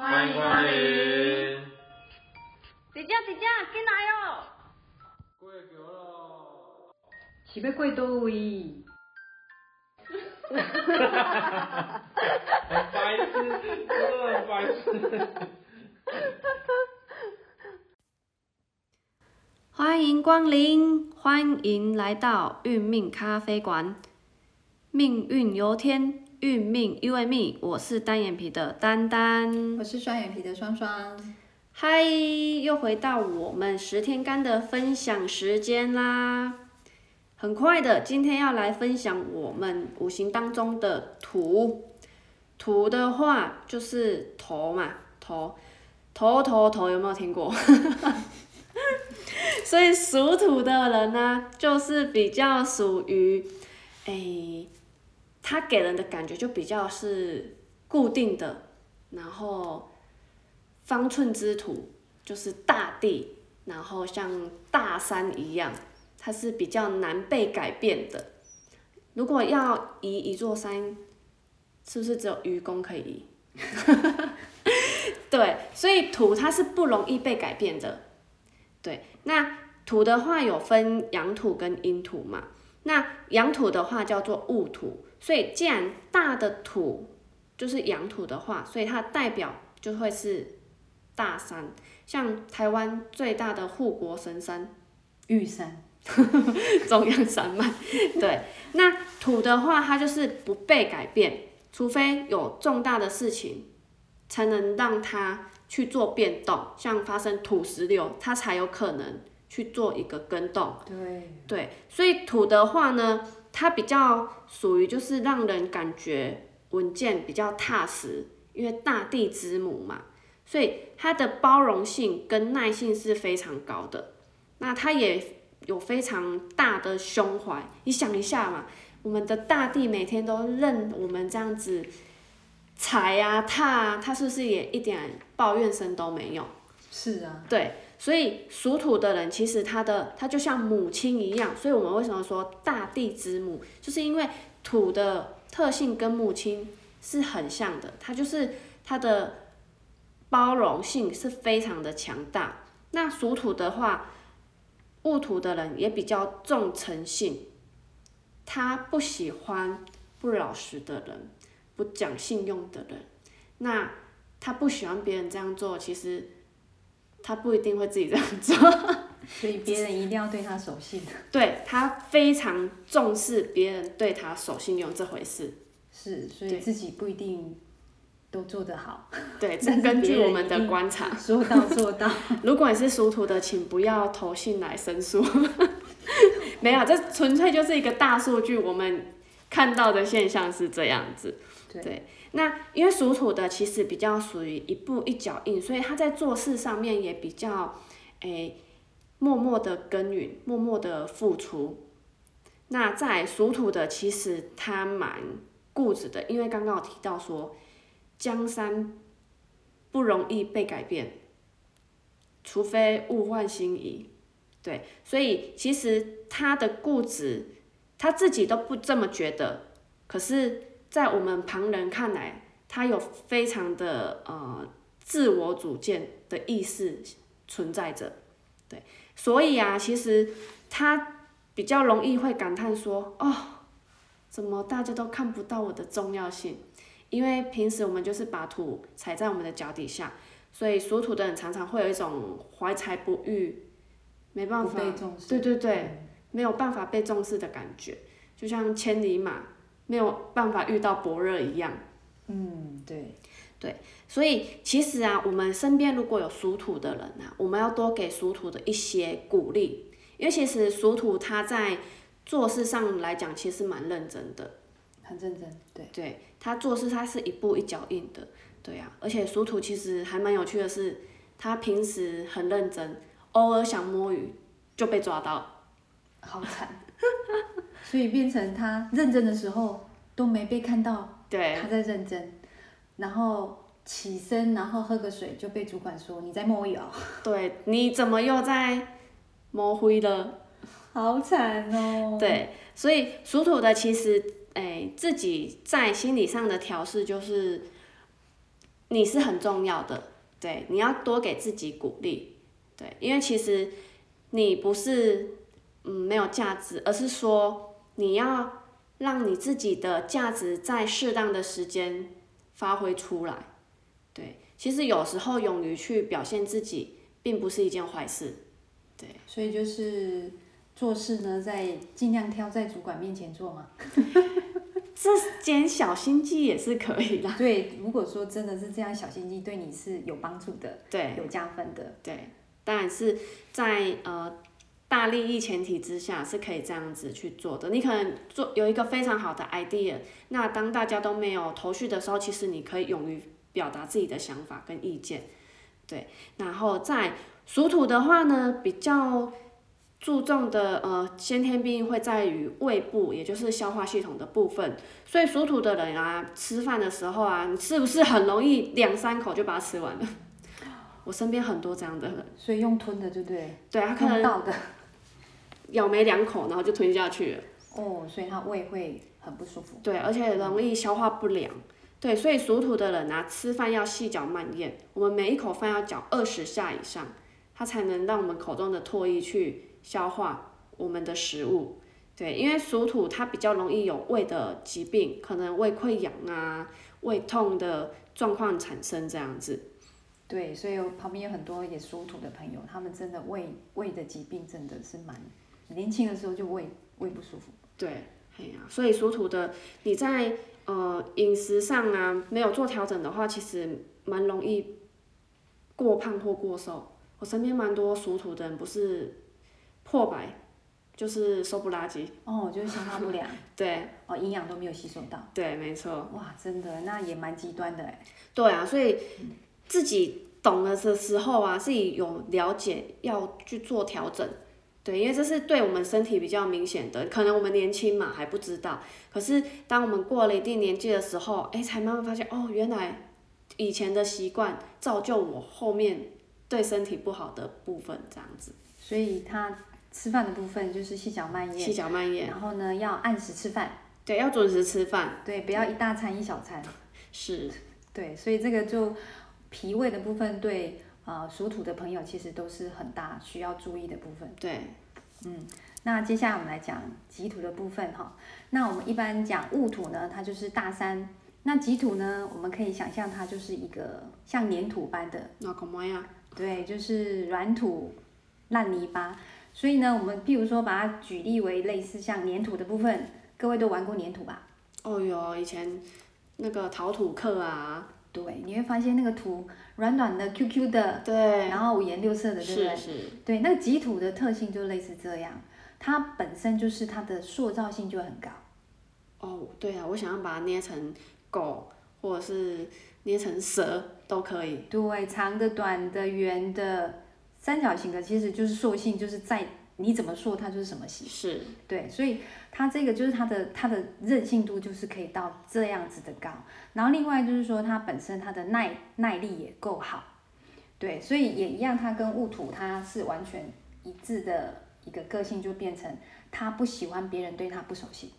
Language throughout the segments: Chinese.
欢迎光临。姐姐姐姐，进来哦。过桥咯。是要过倒位？哈哈哈哈哈！很白痴，真的白痴。欢迎光临，欢迎来到运命咖啡馆。命运由天，运命由命。我是单眼皮的丹丹，我是双眼皮的双双。嗨，又回到我们十天干的分享时间啦！很快的，今天要来分享我们五行当中的土。土的话就是头嘛，头，头头头，有没有听过？所以属土的人呢，就是比较属于，哎，他给人的感觉就比较是固定的，然后方寸之土就是大地，然后像大山一样，它是比较难被改变的。如果要移一座山，是不是只有愚公可以移？对，所以土它是不容易被改变的。对，那土的话有分阳土跟阴土嘛？那阳土的话叫做戊土，所以既然大的土就是阳土的话，所以它代表就会是大山，像台湾最大的护国神山玉山，中央山脉。对，那土的话它就是不被改变，除非有重大的事情，才能让它。去做变动，像发生土石流，它才有可能去做一个更动。对。对，所以土的话呢，它比较属于就是让人感觉稳健，比较踏实，因为大地之母嘛，所以它的包容性跟耐性是非常高的。那它也有非常大的胸怀，你想一下嘛，我们的大地每天都任我们这样子。踩啊踏啊，它是不是也一点抱怨声都没有？是啊。对，所以属土的人其实他的他就像母亲一样，所以我们为什么说大地之母，就是因为土的特性跟母亲是很像的，它就是它的包容性是非常的强大。那属土的话，戊土的人也比较重诚信，他不喜欢不老实的人。不讲信用的人，那他不喜欢别人这样做，其实他不一定会自己这样做。所以别人一定要对他守信。对他非常重视别人对他守信用这回事。是，所以自己不一定都做得好。对，这根据我们的观察，说到做到。如果你是属土的，请不要投信来申诉。没有，这纯粹就是一个大数据，我们看到的现象是这样子。对，那因为属土的其实比较属于一步一脚印，所以他在做事上面也比较，诶，默默的耕耘，默默的付出。那在属土的其实他蛮固执的，因为刚刚有提到说，江山不容易被改变，除非物换星移。对，所以其实他的固执，他自己都不这么觉得，可是。在我们旁人看来，他有非常的呃自我主见的意识存在着，对，所以啊，其实他比较容易会感叹说，哦，怎么大家都看不到我的重要性？因为平时我们就是把土踩在我们的脚底下，所以属土的人常常会有一种怀才不遇，没办法，对对对，没有办法被重视的感觉，就像千里马。没有办法遇到伯乐一样。嗯，对，对，所以其实啊，我们身边如果有属土的人啊，我们要多给属土的一些鼓励，因为其实属土他在做事上来讲，其实蛮认真的。很认真，对。对他做事，他是一步一脚印的，对啊。而且属土其实还蛮有趣的是，他平时很认真，偶尔想摸鱼就被抓到，好惨。所以变成他认真的时候都没被看到，对，他在认真，然后起身，然后喝个水就被主管说你在摸鱼哦。对，你怎么又在摸灰了？好惨哦。对，所以属土的其实，哎，自己在心理上的调试就是你是很重要的，对，你要多给自己鼓励，对，因为其实你不是嗯没有价值，而是说你要让你自己的价值在适当的时间发挥出来，对，其实有时候勇于去表现自己，并不是一件坏事，对，所以就是做事呢，在尽量挑在主管面前做嘛。这点小心机也是可以啦，对，如果说真的是这样，小心机对你是有帮助的，对有加分的。对，当然是在呃大利益前提之下是可以这样子去做的。你可能做有一个非常好的 idea，那当大家都没有头绪的时候，其实你可以勇于表达自己的想法跟意见。对，然后在属土的话呢，比较注重的呃先天病会在于胃部，也就是消化系统的部分。所以属土的人啊，吃饭的时候啊，你是不是很容易两三口就把它吃完了？我身边很多这样的人，所以用吞的，对不对？对他可能到的。咬没两口，然后就吞下去了。哦，所以他胃会很不舒服。对，而且容易消化不良。对，所以属土的人啊，吃饭要细嚼慢咽，我们每一口饭要嚼二十下以上，它才能让我们口中的唾液去消化我们的食物。对，因为属土它比较容易有胃的疾病，可能胃溃疡啊、胃痛的状况产生这样子。对，所以我旁边有很多也属土的朋友，他们真的胃胃的疾病真的是蛮年轻的时候就胃胃不舒服。对，哎呀、所以属土的你在呃饮食上啊没有做调整的话，其实蛮容易过胖或过瘦。我身边蛮多属土的人不是破百，就是瘦不拉几。哦，就是消化不良，对哦，营养都没有吸收到。对，没错。哇，真的，那也蛮极端的哎。对啊，所以自己懂了的时候啊，自己有了解要去做调整。对，因为这是对我们身体比较明显的，可能我们年轻嘛还不知道，可是当我们过了一定年纪的时候，哎，才慢慢发现哦，原来以前的习惯造就我后面对身体不好的部分，这样子。所以他吃饭的部分就是细嚼慢咽，细嚼慢咽，然后呢要按时吃饭，对，要准时吃饭，对，不要一大餐一小餐。是，对，所以这个就脾胃的部分对呃属土的朋友其实都是很大需要注意的部分。对，嗯那接下来我们来讲己土的部分哈。那我们一般讲戊土呢，它就是大山。那己土呢，我们可以想象它就是一个像粘土般的，那干嘛呀？对，就是软土、烂泥巴。所以呢，我们譬如说把它举例为类似像粘土的部分，各位都玩过粘土吧？哦哟，以前那个陶土课啊，对，你会发现那个土软软的、Q Q 的，对，然后五颜六色的，对不对？是是，对，那个己土的特性就类似这样，它本身就是它的塑造性就很高。哦，对啊，我想要把它捏成狗，或者是捏成蛇都可以。对，长的、短的、圆的、三角形的，其实就是塑性，就是在你怎么说，它就是什么形。是，对，所以它这个就是它的它的韧性度就是可以到这样子的高。然后另外就是说它本身它的耐耐力也够好，对，所以也一样，它跟戊土它是完全一致的一个个性，就变成他不喜欢别人对他不守信。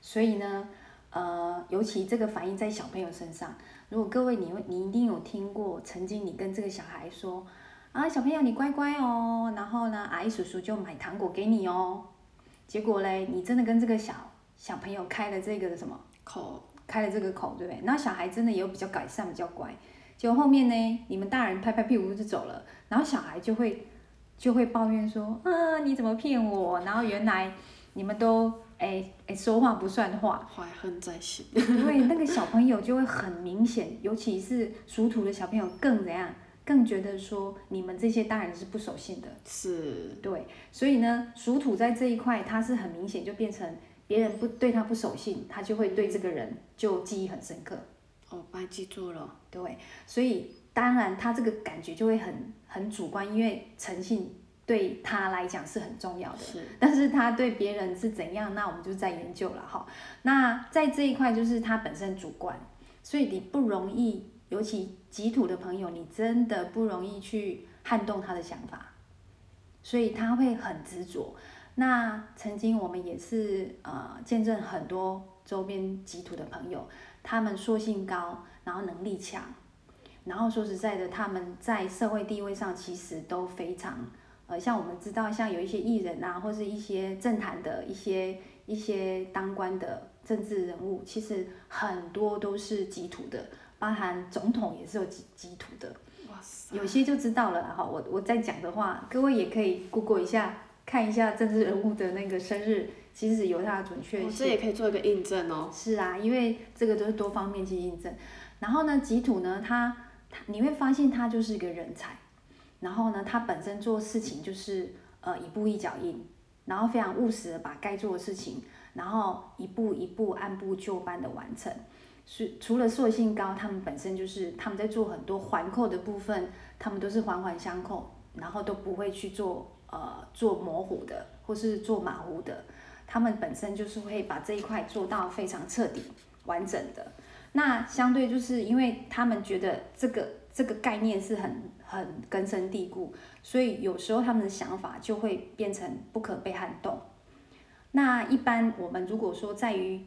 所以呢，呃，尤其这个反映在小朋友身上。如果各位你会你一定有听过，曾经你跟这个小孩说，啊，小朋友你乖乖哦，然后呢，阿姨叔叔就买糖果给你哦。结果嘞，你真的跟这个小小朋友开了这个什么，口开了这个口，对不对？那小孩真的也有比较改善，比较乖。结果后面呢，你们大人拍拍屁股就走了，然后小孩就会就会抱怨说，啊，你怎么骗我？然后原来你们都哎哎说话不算话，怀恨在心。对，那个小朋友就会很明显，尤其是属土的小朋友更怎样，更觉得说你们这些大人是不守信的。是，对，所以呢，属土在这一块，他是很明显就变成别人不对他不守信，他就会对这个人就记忆很深刻。哦，白记住了。对，所以当然他这个感觉就会很很主观，因为诚信对他来讲是很重要的。是，但是他对别人是怎样，那我们就在研究了哈。那在这一块就是他本身主观，所以你不容易，尤其己土的朋友，你真的不容易去撼动他的想法，所以他会很执着。那曾经我们也是呃见证很多周边极土的朋友，他们硕性高，然后能力强，然后说实在的，他们在社会地位上其实都非常呃，像我们知道，像有一些艺人啊，或是一些政坛的一些一些当官的政治人物，其实很多都是极土的，包含总统也是有基基土的。哇塞，有些就知道了啦哈。我我在讲的话，各位也可以 Google 一下，看一下政治人物的那个生日，其实有它的准确哦这。也可以做一个印证哦。是啊，因为这个都是多方面去印证。然后呢，吉土呢，他他你会发现他就是一个人才。然后呢，他本身做事情就是呃一步一脚印，然后非常务实的把该做的事情，然后一步一步按部就班的完成。是除了塑性高，他们本身就是他们在做很多环扣的部分，他们都是环环相扣，然后都不会去做呃做模糊的或是做马虎的，他们本身就是会把这一块做到非常彻底完整的。那相对就是因为他们觉得这个这个概念是很很根深蒂固，所以有时候他们的想法就会变成不可被撼动。那一般我们如果说在于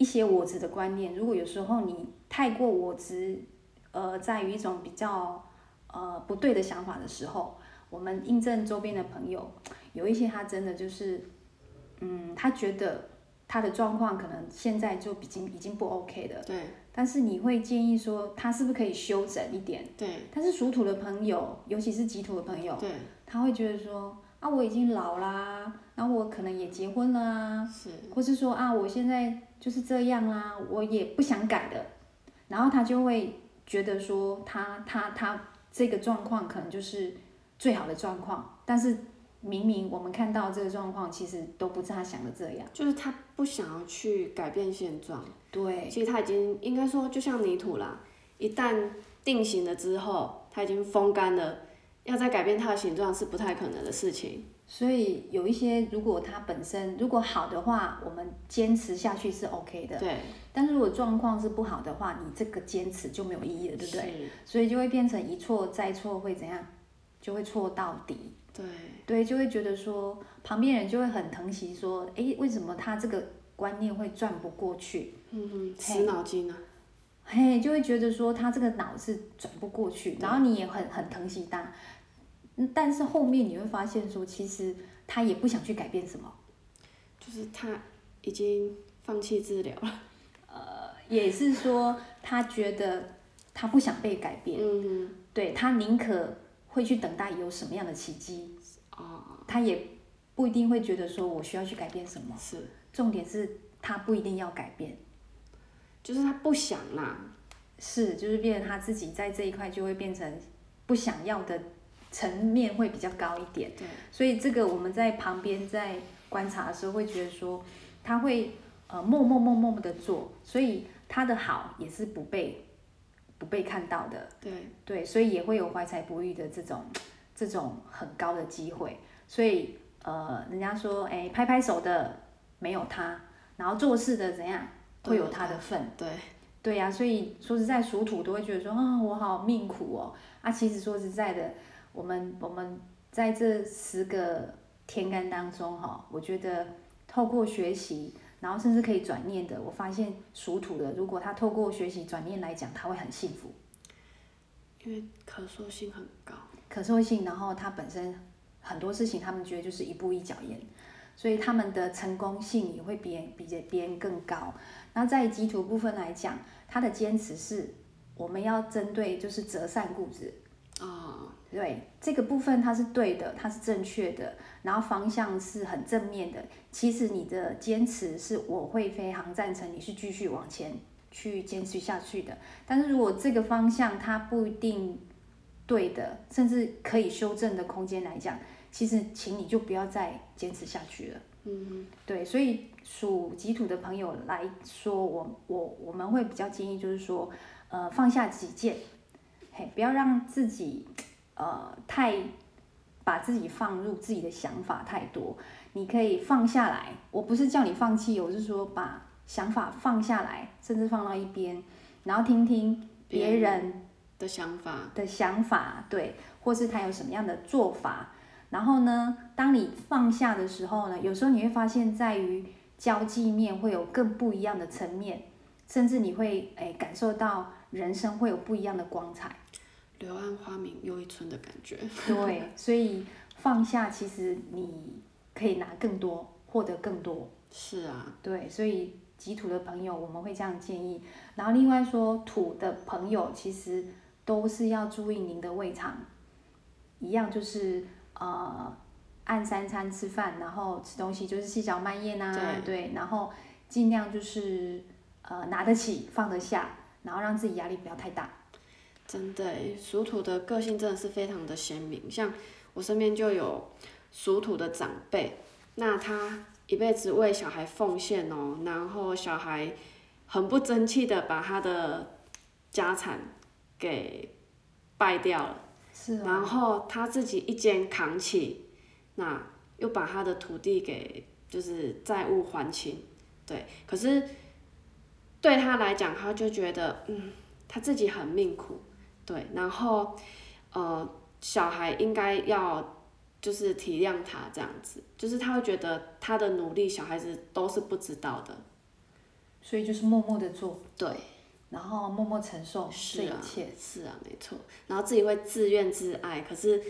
一些我执的观念，如果有时候你太过我执，呃，在于一种比较呃不对的想法的时候，我们印证周边的朋友，有一些他真的就是，嗯，他觉得他的状况可能现在就已经已经不 OK 的，对。但是你会建议说他是不是可以修整一点？对。但是属土的朋友，尤其是己土的朋友，对，他会觉得说啊，我已经老啦，然后我可能也结婚了啊，是。或是说啊，我现在就是这样啦，我也不想改的，然后他就会觉得说他他他这个状况可能就是最好的状况，但是明明我们看到这个状况，其实都不是他想的这样。就是他不想要去改变现状。对，其实他已经应该说，就像泥土啦，一旦定型了之后，它已经风干了，要再改变它的形状是不太可能的事情。所以有一些如果他本身如果好的话，我们坚持下去是 OK 的。对，但是如果状况是不好的话，你这个坚持就没有意义了，对不对？是？所以就会变成一错再错，会怎样？就会错到底。对，对，就会觉得说旁边人就会很疼惜，说，诶，为什么他这个观念会转不过去？嗯哼，死脑筋啊。嘿，就会觉得说他这个脑是转不过去，然后你也很很疼惜他，嗯但是后面你会发现说，其实他也不想去改变什么，就是他已经放弃治疗了。呃也是说他觉得他不想被改变，嗯对他宁可会去等待有什么样的奇迹，哼，哦，他也不一定会觉得说我需要去改变什么，是，重点是他不一定要改变。就是他不想啦。是，就是变成他自己在这一块就会变成不想要的层面会比较高一点，对，所以这个我们在旁边在观察的时候会觉得说，他会呃默默默默的做，所以他的好也是不被不被看到的，对，对，所以也会有怀才不遇的这种这种很高的机会，所以呃人家说哎拍拍手的没有他，然后做事的怎样会有他的份。对，对。呀、所以说实在属土都会觉得说啊，我好命苦哦。啊，其实说实在的，我们我们在这十个天干当中哈、我觉得透过学习，然后甚至可以转念的，我发现属土的，如果他透过学习转念来讲，他会很幸福，因为可塑性很高。可塑性，然后他本身很多事情他们觉得就是一步一脚印，所以他们的成功性也会比人比别人更高。那在基础部分来讲，他的坚持是我们要针对就是择善固执，哦，对这个部分它是对的，它是正确的，然后方向是很正面的。其实你的坚持是我会非常赞成你是继续往前去坚持下去的。但是如果这个方向它不一定对的，甚至可以修正的空间来讲，其实请你就不要再坚持下去了。嗯对，所以属己土的朋友来说，我我我们会比较建议就是说，呃，放下己见，嘿，不要让自己呃太把自己放入自己的想法太多，你可以放下来。我不是叫你放弃，我是说把想法放下来，甚至放到一边，然后听听别别人的想法，的想法，对，或是他有什么样的做法，然后呢，当你放下的时候呢，有时候你会发现，在于交际面会有更不一样的层面，甚至你会诶感受到人生会有不一样的光彩。柳暗花明又一村的感觉。对，所以放下，其实你可以拿更多，获得更多。是啊，对，所以己土的朋友，我们会这样建议。然后另外说，土的朋友其实都是要注意您的胃肠，一样就是呃按三餐吃饭，然后吃东西就是细嚼慢咽啊，对，然后尽量就是呃拿得起放得下，然后让自己压力不要太大。真的，属土的个性真的是非常的鲜明。像我身边就有属土的长辈，那他一辈子为小孩奉献哦，然后小孩很不争气的把他的家产给败掉了，是然后他自己一肩扛起，那又把他的土地给就是债务还清，对，可是对他来讲，他就觉得嗯，他自己很命苦。对，然后，呃，小孩应该要就是体谅他这样子，就是他会觉得他的努力，小孩子都是不知道的，所以就是默默的做，对，然后默默承受这一切，是啊，没错，然后自己会自怨自艾，可是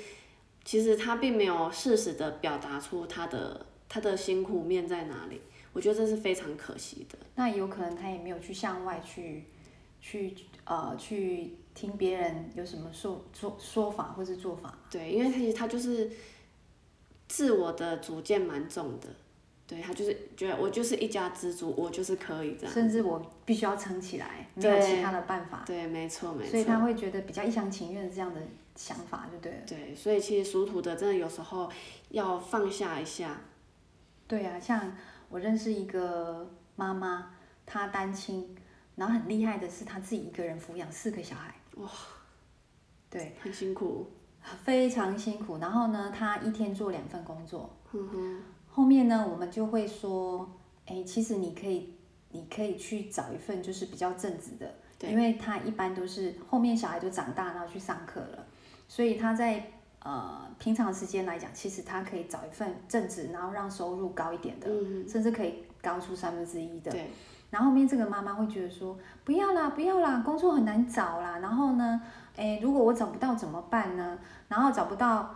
其实他并没有适时的表达出他的他的辛苦面在哪里，我觉得这是非常可惜的。那有可能他也没有去向外去去呃去。听别人有什么说说说法或是做法，对，因为他其实他就是自我的主见蛮重的，对他就是觉得我就是一家之主，我就是可以这样，甚至我必须要撑起来，没有其他的办法，对，没错没错，所以他会觉得比较一厢情愿这样的想法就对了，对，所以其实属土的真的有时候要放下一下，对啊，像我认识一个妈妈，她单亲，然后很厉害的是他自己一个人抚养四个小孩。哇，对，很辛苦，非常辛苦。然后呢，他一天做两份工作。嗯哼。后面呢，我们就会说，哎，其实你可以，你可以去找一份就是比较正直的，因为他一般都是后面小孩都长大，然后去上课了，所以他在呃平常时间来讲，其实他可以找一份正职，然后让收入高一点的，甚至可以高出三分之一的。对。然后后面这个妈妈会觉得说，不要啦，不要啦，工作很难找啦。然后呢，诶，如果我找不到怎么办呢？然后找不到，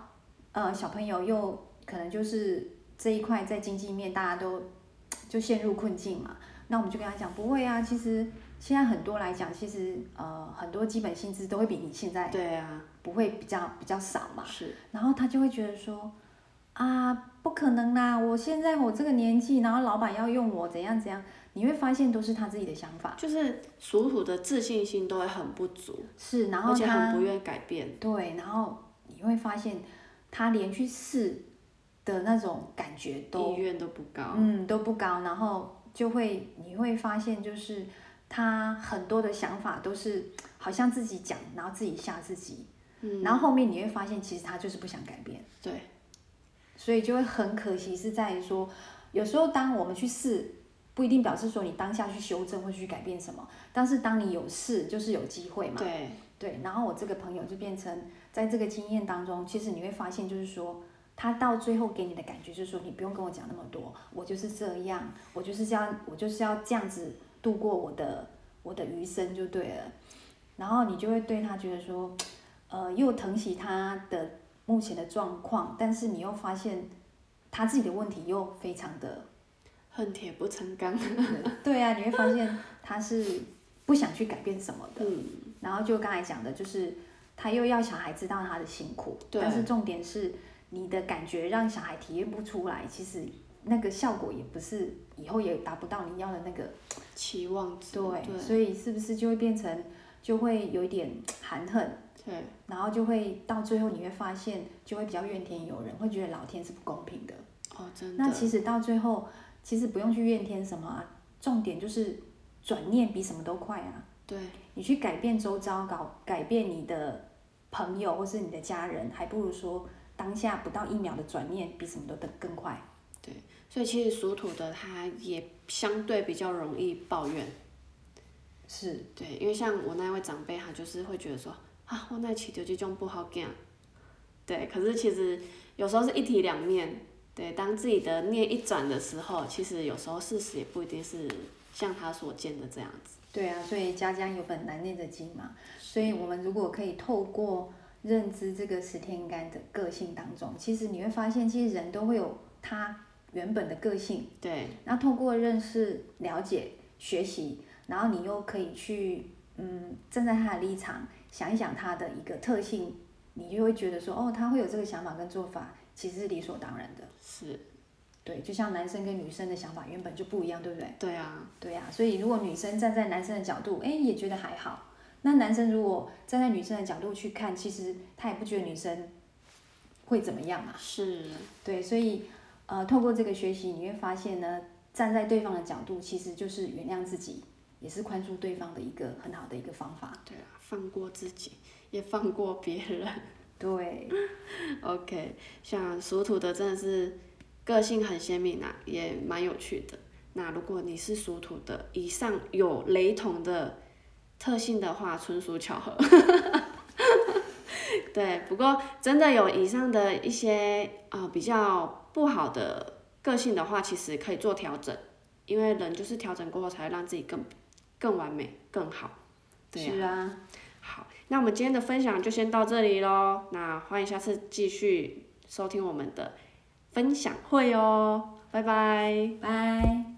呃，小朋友又可能就是这一块在经济面大家都就陷入困境嘛。那我们就跟他讲，不会啊，其实现在很多来讲，其实呃很多基本薪资都会比你现在对啊，不会比较比较少嘛。是。然后他就会觉得说，啊，不可能啦，我现在我这个年纪，然后老板要用我怎样怎样。你会发现都是他自己的想法，就是属土的自信心都会很不足，是，然后而且很不愿改变。对，然后你会发现他连去试的那种感觉都意愿都不高，嗯，都不高，然后就会你会发现就是他很多的想法都是好像自己讲，然后自己吓自己，嗯，然后后面你会发现其实他就是不想改变，对，所以就会很可惜是在于说有时候当我们去试。不一定表示说你当下去修正或去改变什么，但是当你有事，就是有机会嘛。对对，然后我这个朋友就变成在这个经验当中，其实你会发现，就是说他到最后给你的感觉就是说，你不用跟我讲那么多，我就是这样，我就是这样，我就是要这样子度过我的我的余生就对了。然后你就会对他觉得说，呃，又疼惜他的目前的状况，但是你又发现他自己的问题又非常的。恨铁不成钢。对啊，你会发现他是不想去改变什么的。嗯。然后就刚才讲的，就是他又要小孩知道他的辛苦，但是重点是你的感觉让小孩体验不出来，其实那个效果也不是以后也达不到你要的那个期望值。对。所以是不是就会变成就会有一点含恨？对。然后就会到最后你会发现就会比较怨天尤人，会觉得老天是不公平的。哦，真的。那其实到最后。其实不用去怨天什么啊，重点就是转念比什么都快啊。对，你去改变周遭，搞改变你的朋友或是你的家人，还不如说当下不到一秒的转念，比什么都更更快。对，所以其实属土的他也相对比较容易抱怨。是。对，因为像我那位长辈，他就是会觉得说啊，我那起就这种不好干。对，可是其实有时候是一体两面。对，当自己的念一转的时候，其实有时候事实也不一定是像他所见的这样子。对啊，所以家家有本难念的经嘛。所以我们如果可以透过认知这个十天干的个性当中，其实你会发现，其实人都会有他原本的个性。对。然后透过认识、了解、学习，然后你又可以去嗯站在他的立场想一想他的一个特性，你就会觉得说，哦，他会有这个想法跟做法。其实是理所当然的，是，对，就像男生跟女生的想法原本就不一样，对不对？对啊，对啊，所以如果女生站在男生的角度，哎，也觉得还好。那男生如果站在女生的角度去看，其实他也不觉得女生会怎么样嘛。是，对，所以呃，透过这个学习，你会发现呢，站在对方的角度，其实就是原谅自己，也是宽恕对方的一个很好的一个方法。对啊，放过自己，也放过别人。对，OK，像属土的真的是个性很鲜明啊，也蛮有趣的。那如果你是属土的，以上有雷同的特性的话，纯属巧合。对，不过真的有以上的一些啊比较不好的个性的话，其实可以做调整，因为人就是调整过后才会让自己更更完美、更好。是啊。好，那我们今天的分享就先到这里喽。那欢迎下次继续收听我们的分享会哦，拜拜，拜。